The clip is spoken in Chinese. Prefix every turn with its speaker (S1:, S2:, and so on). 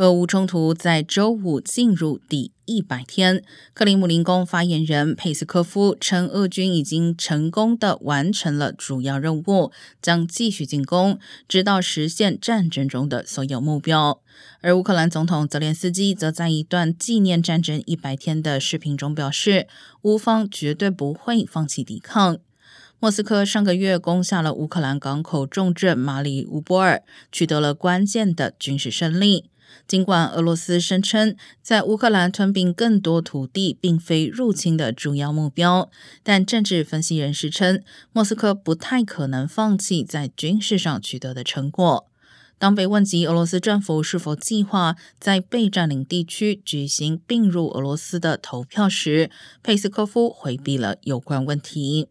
S1: 俄乌冲突在周五进入第一百天，克里姆林宫发言人佩斯科夫称，俄军已经成功的完成了主要任务，将继续进攻，直到实现战争中的所有目标。而乌克兰总统泽连斯基则在一段纪念战争一百天的视频中表示，乌方绝对不会放弃抵抗。莫斯科上个月攻下了乌克兰港口重镇马里乌波尔，取得了关键的军事胜利。尽管俄罗斯声称在乌克兰吞并更多土地并非入侵的主要目标，但政治分析人士称，莫斯科不太可能放弃在军事上取得的成果。当被问及俄罗斯政府是否计划在被占领地区举行并入俄罗斯的投票时，佩斯科夫回避了有关问题。